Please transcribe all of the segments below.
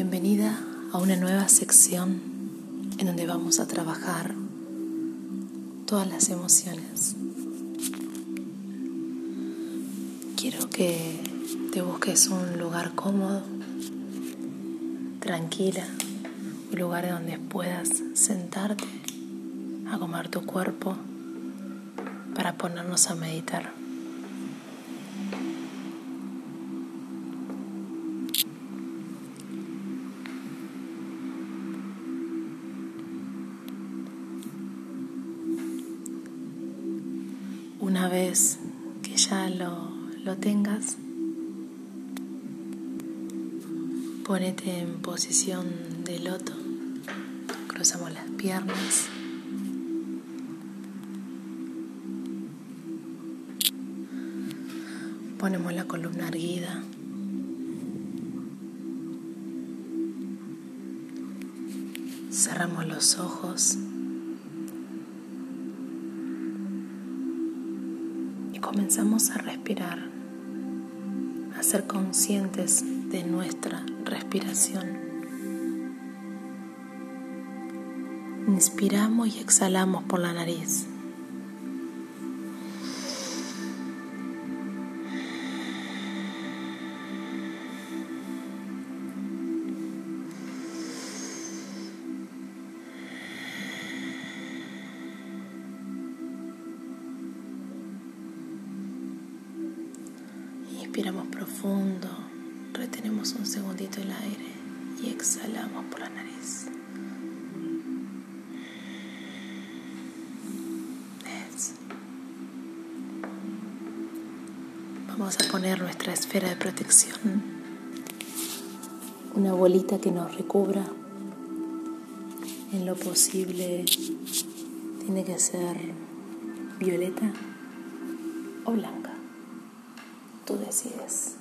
Bienvenida a una nueva sección en donde vamos a trabajar todas las emociones. Quiero que te busques un lugar cómodo, tranquila, un lugar donde puedas sentarte, acomodar tu cuerpo para ponernos a meditar. Posición de loto. Cruzamos las piernas. Ponemos la columna erguida. Cerramos los ojos. comenzamos a respirar, a ser conscientes de nuestra respiración. Inspiramos y exhalamos por la nariz. Inspiramos profundo, retenemos un segundito el aire y exhalamos por la nariz. Vamos a poner nuestra esfera de protección, una bolita que nos recubra. En lo posible tiene que ser violeta o blanca tú decides.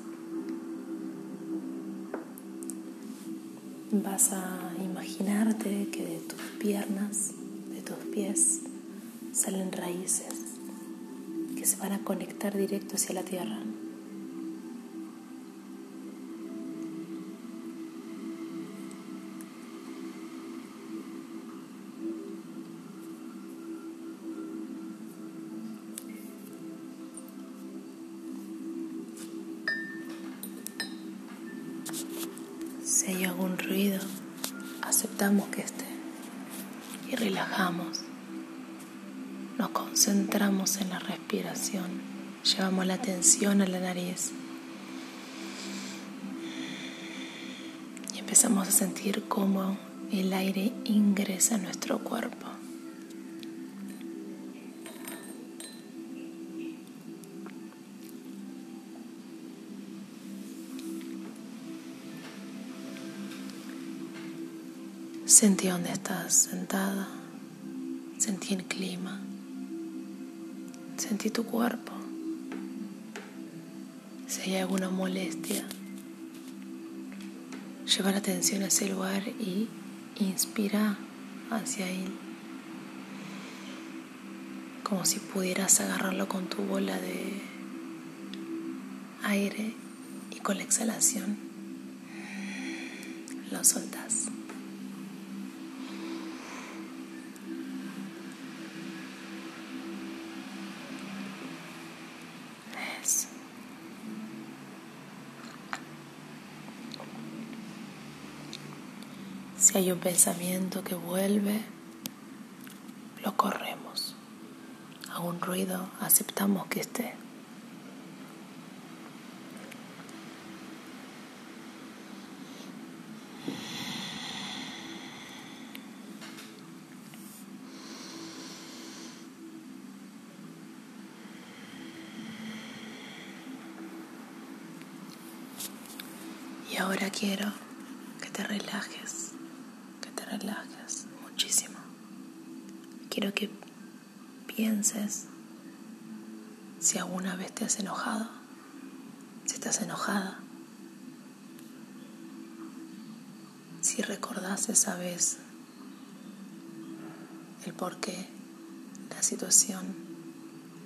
Vas a imaginarte que de tus piernas, de tus pies, salen raíces se van a conectar directo hacia la tierra. Si hay algún ruido, aceptamos que esté y relajamos. Concentramos en la respiración, llevamos la atención a la nariz. Y empezamos a sentir cómo el aire ingresa a nuestro cuerpo. Sentí dónde estás sentada, sentí el clima, sentí tu cuerpo. Si hay alguna molestia, lleva la atención a ese lugar y inspira hacia él, como si pudieras agarrarlo con tu bola de aire y con la exhalación lo soltas. Si hay un pensamiento que vuelve, lo corremos. A un ruido aceptamos que esté. Y ahora quiero que te relajes relajas muchísimo. Quiero que pienses si enojado, si estás enojada, si recordás esa vez el por qué, la situación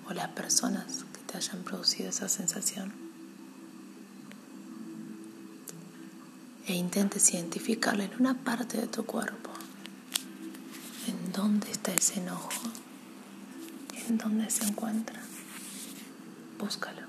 o las personas que te hayan producido esa sensación. e intentes identificarlo en una parte de tu cuerpo. ¿En dónde está ese enojo? ¿En dónde se encuentra? Búscalo.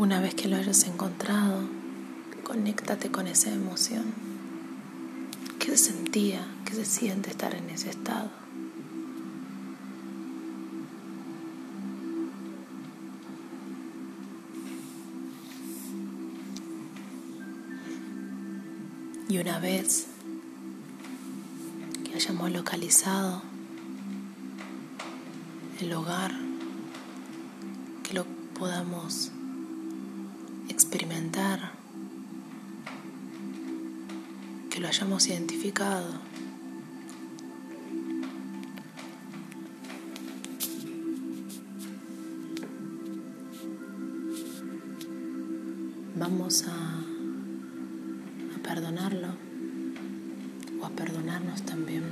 Una vez que lo hayas encontrado, conéctate con esa emoción. ¿Qué se sentía? ¿Qué se siente estar en ese estado? Y una vez que hayamos localizado el hogar, que lo podamos experimentar, que lo hayamos identificado. Vamos a, perdonarlo o a perdonarnos también.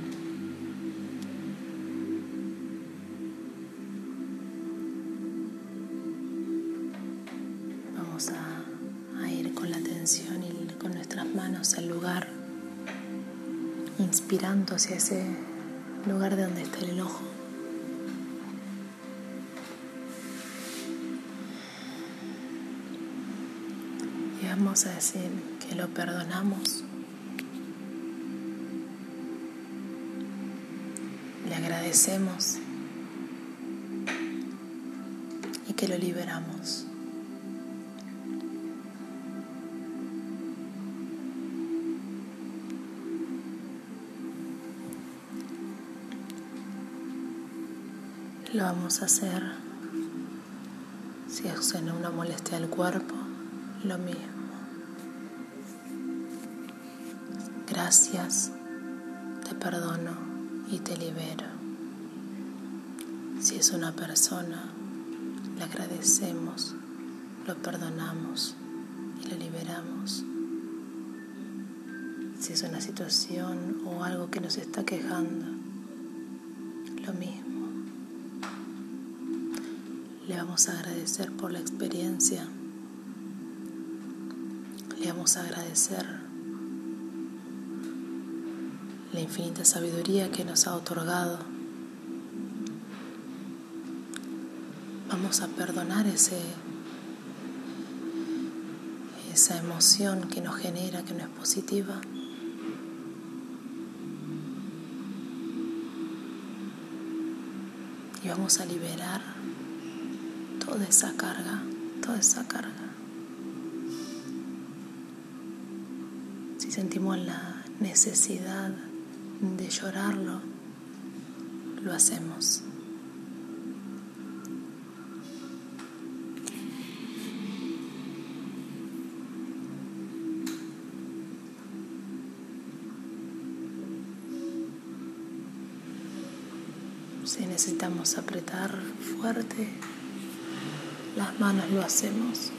Inspirando hacia ese lugar de donde está el ojo. Y vamos a decir que lo perdonamos. Le agradecemos y que lo liberamos. Lo vamos a hacer si es una molestia del cuerpo, lo mismo. Gracias, te perdono y te libero. Si es una persona, le agradecemos, lo perdonamos y lo liberamos. Si es una situación o algo que nos está quejando, vamos a agradecer por la experiencia. Le vamos a agradecer la infinita sabiduría que nos ha otorgado. Vamos a perdonar ese, esa emoción que nos genera, que no es positiva. Y vamos a liberar toda esa carga, toda esa carga. Si sentimos la necesidad de llorarlo, lo hacemos. Si necesitamos apretar fuerte, las manos lo hacemos.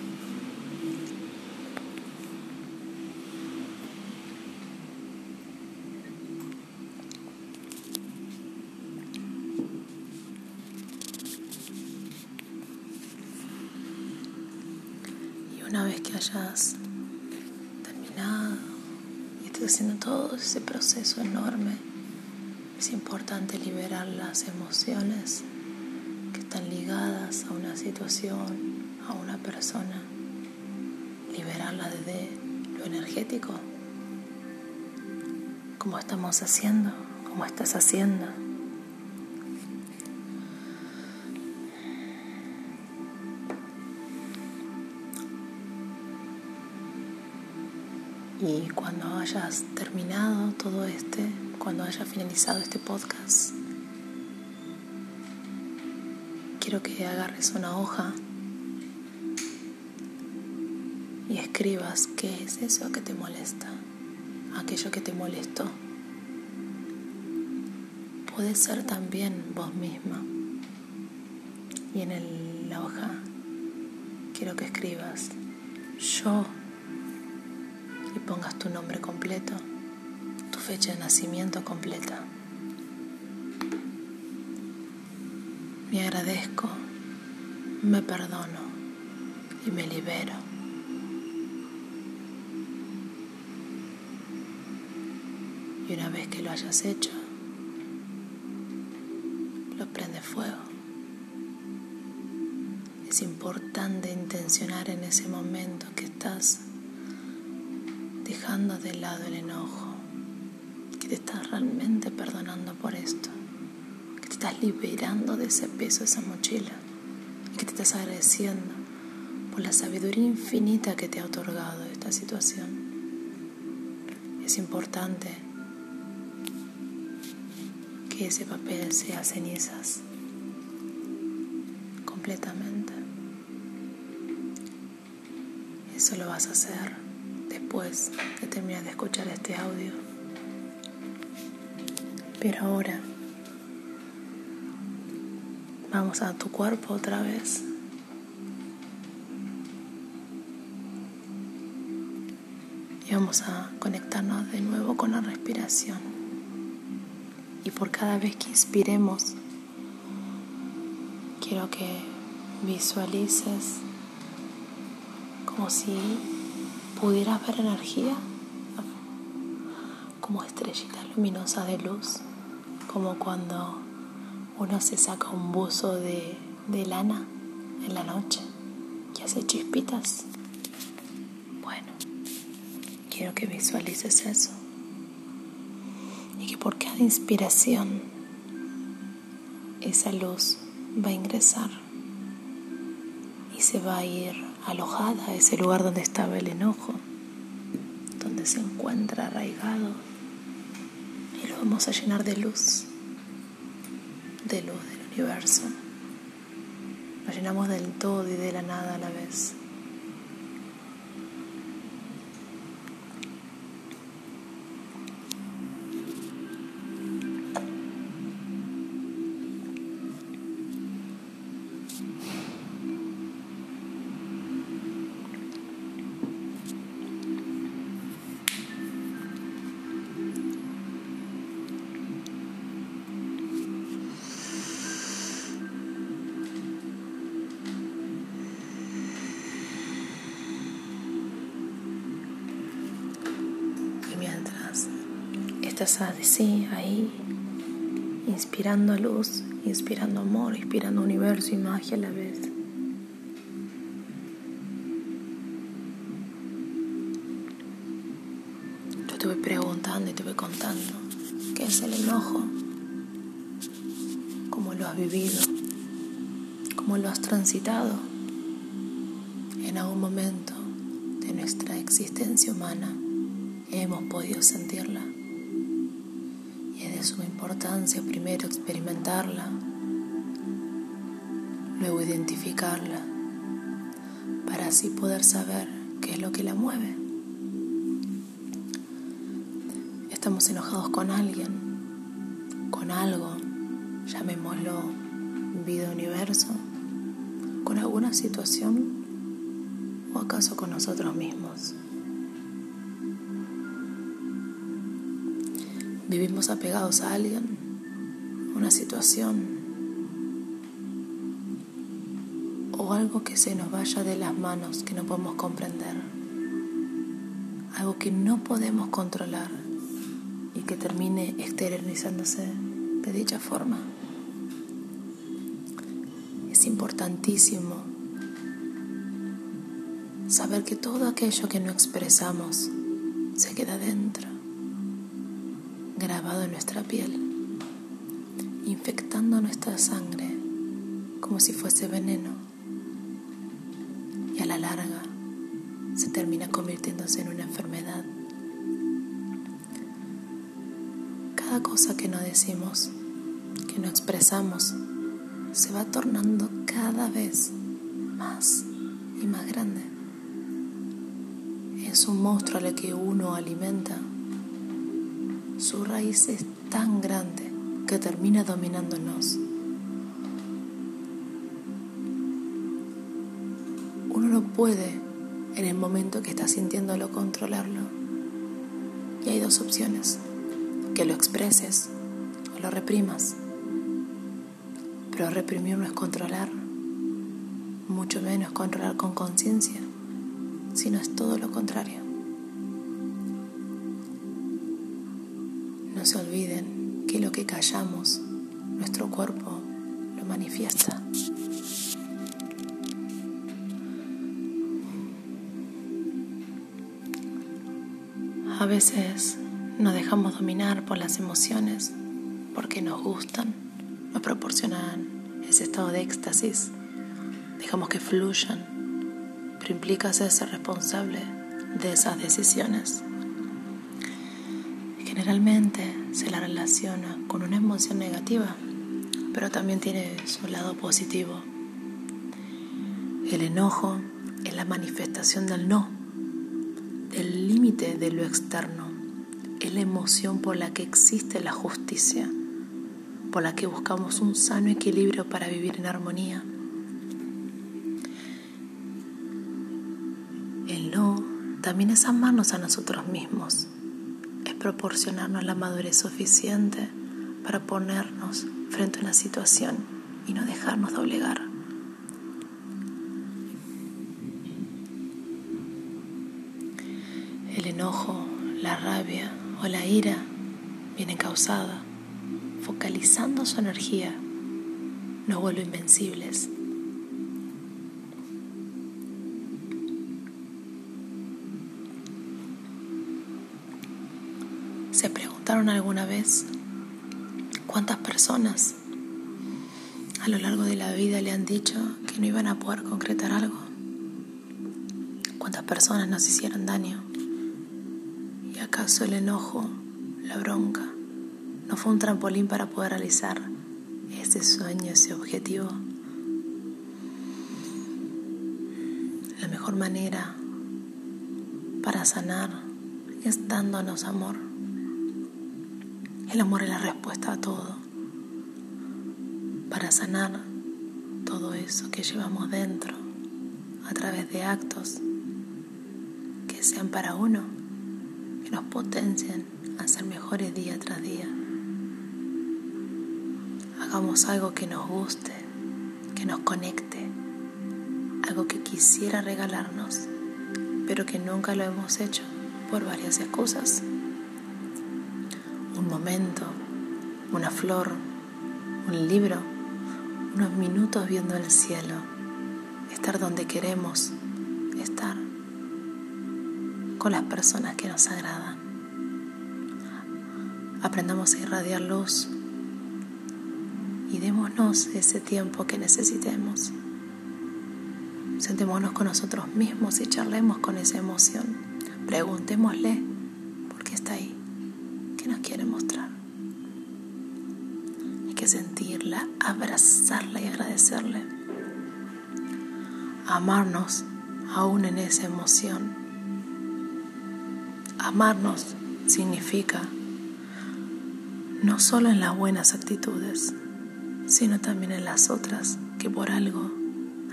Y una vez que hayas terminado y estés haciendo todo ese proceso enorme, es importante liberar las emociones a una situación, a una persona, liberarla desde lo energético, como estamos haciendo, como estás haciendo. Y cuando hayas terminado todo este cuando haya finalizado este podcast, quiero que agarres una hoja y escribas qué es eso que te molesta, aquello que te molestó. Puede ser también vos misma. Y en la hoja quiero que escribas yo y pongas tu nombre completo, tu fecha de nacimiento completa. Agradezco, me perdono y me libero. Y una vez que lo hayas hecho, lo prende fuego. Es importante intencionar en ese momento que estás dejando de lado el enojo, que te estás realmente perdonando por esto estás liberando de ese peso, esa mochila, y que te estás agradeciendo por la sabiduría infinita que te ha otorgado esta situación. Es importante que ese papel sea cenizas completamente. Eso lo vas a hacer después de terminar de escuchar este audio. Pero ahora Vamos a tu cuerpo otra vez. Y vamos a conectarnos de nuevo con la respiración. Y por cada vez que inspiremos, quiero que visualices como si pudieras ver energía, como estrellitas luminosas de luz, como cuando uno se saca un buzo de, lana en la noche y hace chispitas. Bueno, quiero que visualices eso. Y que por cada inspiración esa luz va a ingresar y se va a ir alojada a ese lugar donde estaba el enojo, donde se encuentra arraigado. Y lo vamos a llenar de luz de luz del universo. Nos llenamos del todo y de la nada a la vez. Estás así, ahí, inspirando luz, inspirando amor, inspirando universo y magia a la vez. Yo te voy preguntando y te voy contando qué es el enojo, cómo lo has vivido, cómo lo has transitado en algún momento de nuestra existencia humana hemos podido sentirla su importancia primero experimentarla, luego identificarla, para así poder saber qué es lo que la mueve. Estamos enojados con alguien, con algo, llamémoslo vida universo, con alguna situación o acaso con nosotros mismos. Vivimos apegados a alguien, una situación o algo que se nos vaya de las manos que no podemos comprender, algo que no podemos controlar y que termine exteriorizándose de dicha forma. Es importantísimo saber que todo aquello que no expresamos se queda dentro grabado en nuestra piel, infectando nuestra sangre como si fuese veneno y a la larga se termina convirtiéndose en una enfermedad. cada cosa que no decimos, que no expresamos, se va tornando cada vez más y más grande. Es un monstruo al que uno alimenta. Su raíz es tan grande que termina dominándonos. Uno no puede en el momento que está sintiéndolo controlarlo. Y hay dos opciones, que lo expreses o lo reprimas. Pero reprimir no es controlar, mucho menos controlar con conciencia, sino es todo lo contrario. No se olviden que lo que callamos, nuestro cuerpo lo manifiesta. A veces nos dejamos dominar por las emociones porque nos gustan, nos proporcionan ese estado de éxtasis. Dejamos que fluyan, pero implica ser responsable de esas decisiones. Generalmente se la relaciona con una emoción negativa, pero también tiene su lado positivo. El enojo es la manifestación del no, del límite de lo externo es la emoción por la que existe la justicia, por la que buscamos un sano equilibrio para vivir en armonía. El no también es amarnos a nosotros mismos, proporcionarnos la madurez suficiente para ponernos frente a una situación y no dejarnos doblegar. El enojo, la rabia, o la ira viene causada, focalizando su energía, nos vuelve invencibles. ¿Se preguntaron alguna vez cuántas personas a lo largo de la vida le han dicho que no iban a poder concretar algo? ¿Cuántas personas nos hicieron daño? ¿Acaso el enojo, la bronca, no fue un trampolín para poder realizar ese sueño, ese objetivo? La mejor manera para sanar es dándonos amor. El amor es la respuesta a todo. Para sanar todo eso que llevamos dentro a través de actos que sean para uno nos potencien a ser mejores día tras día. Hagamos algo que nos guste, que nos conecte, algo que quisiera regalarnos, pero que nunca lo hemos hecho por varias excusas. Momento, una flor, un libro, unos minutos viendo el cielo, estar donde queremos estar con las personas que nos agradan. Aprendamos a irradiar luz y démonos ese tiempo que necesitemos. Sentémonos con nosotros mismos y charlemos con esa emoción. Preguntémosle Amarnos aún en esa emoción Amarnos significa no solo en las buenas actitudes, sino también en las otras que por algo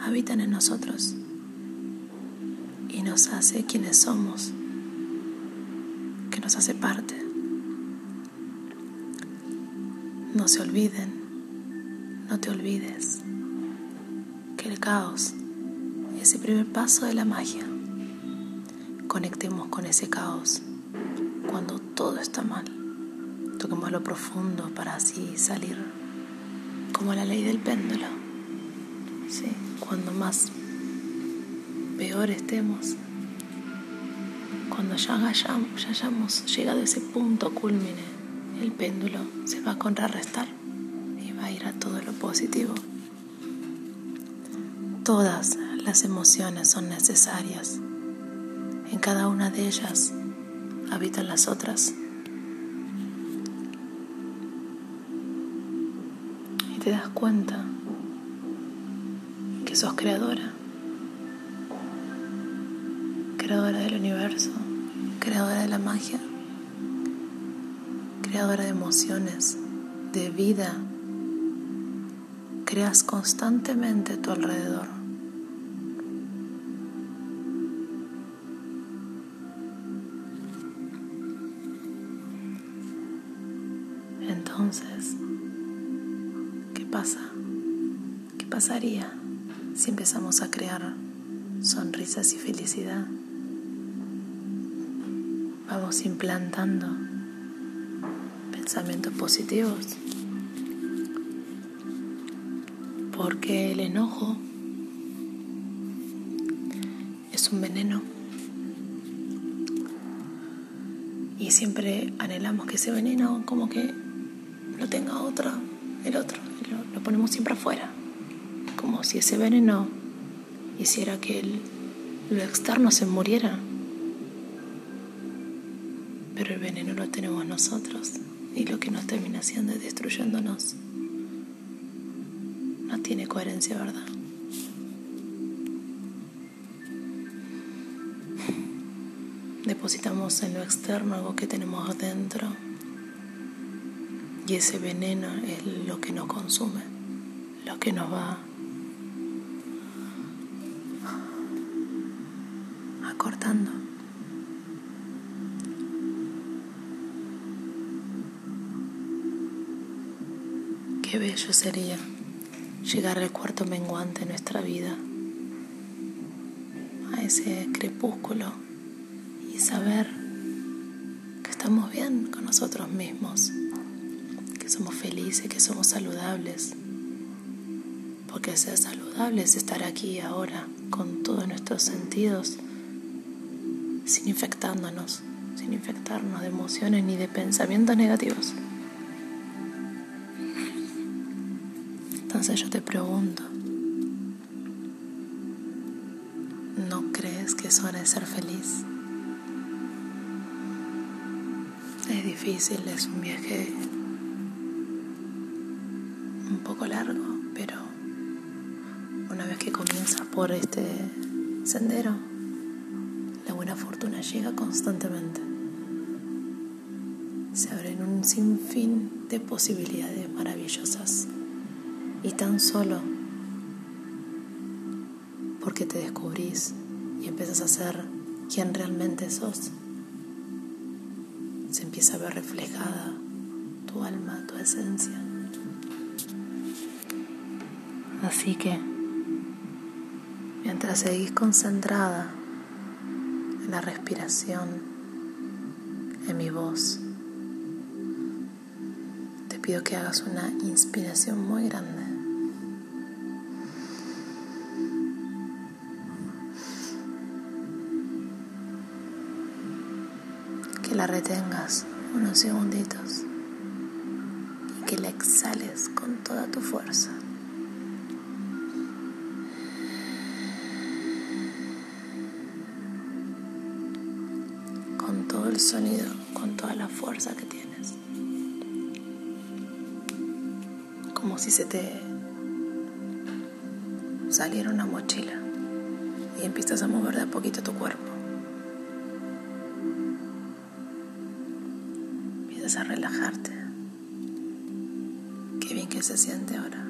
habitan en nosotros y nos hace quienes somos, que nos hace parte. No se olviden, no te olvides que el caos es el primer paso de la magia conectemos con ese caos cuando todo está mal. Toquemos lo profundo para así salir como la ley del péndulo. ¿sí? Cuando más peor estemos, cuando ya hayamos, ya hayamos llegado a ese punto culmine, el péndulo se va a contrarrestar y va a ir a todo lo positivo. Todas las emociones son necesarias en cada una de ellas habitan las otras. te das cuenta que sos creadora, creadora del universo, creadora de la magia, creadora de emociones, de vida. Creas constantemente a tu alrededor. Empezamos a crear sonrisas y felicidad? Vamos implantando pensamientos positivos. Porque el enojo es un veneno. Y siempre anhelamos que ese veneno como que lo tenga otro, el otro, lo, ponemos siempre afuera, si ese veneno hiciera que lo externo se muriera. Pero el veneno lo tenemos nosotros y lo que nos termina haciendo es destruyéndonos. No tiene coherencia, ¿verdad? Depositamos en lo externo algo que tenemos adentro y ese veneno es lo que nos consume, lo que nos va Qué bello sería llegar al cuarto menguante en nuestra vida, a ese crepúsculo y saber que estamos bien con nosotros mismos que somos felices, que somos saludables. Porque ser saludable es estar aquí ahora con todos nuestros sentidos, sin infectándonos, sin infectarnos de emociones ni de pensamientos negativos. Entonces yo te pregunto, ¿no crees que es hora de ser feliz? Es difícil, es un viaje largo, pero una vez que comienzas por este sendero, llega constantemente. Se abren un sinfín de posibilidades maravillosas y tan solo porque te descubrís y empiezas a ser quien realmente sos, se empieza a ver reflejada tu alma, tu esencia. Así que, mientras seguís concentrada la respiración, en mi voz, te pido que hagas una inspiración muy grande. Que la retengas unos segunditos y que la exhales con toda tu fuerza. Si se te saliera una mochila y empiezas a mover de a poquito tu cuerpo. Empiezas a relajarte. Qué bien que se siente ahora.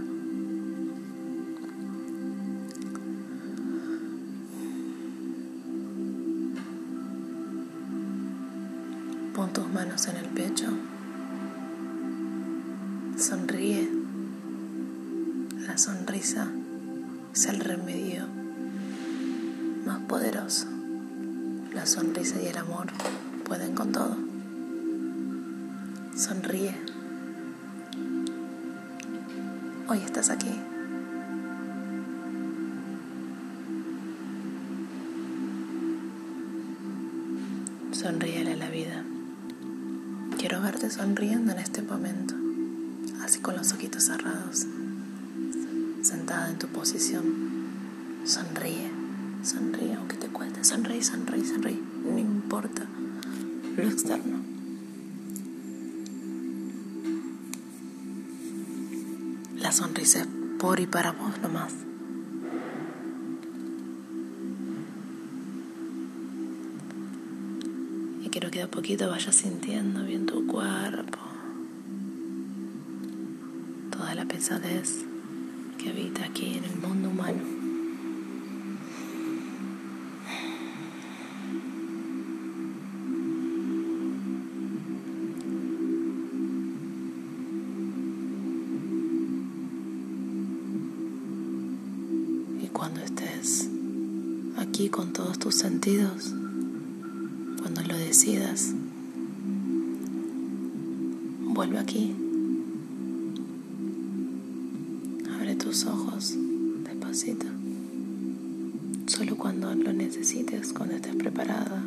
Pon tus manos en el pecho. Sonrisa es el remedio más poderoso. La sonrisa y el amor pueden con todo. Sonríe. Hoy estás aquí. Sonríele a la vida. Quiero verte sonriendo en este momento, así con los ojitos cerrados, sentada en tu posición. Sonríe, sonríe aunque te cueste, sonríe, sonríe, sonríe, no importa lo externo. La sonrisa es por y para vos nomás. Y quiero que a poquito vayas sintiendo bien tu cuerpo, toda la pesadez habita aquí en el mundo humano. cuando estés aquí con todos tus sentidos, cuando lo decidas, vuelve aquí. Tus ojos despacito, solo cuando lo necesites, cuando estés preparada.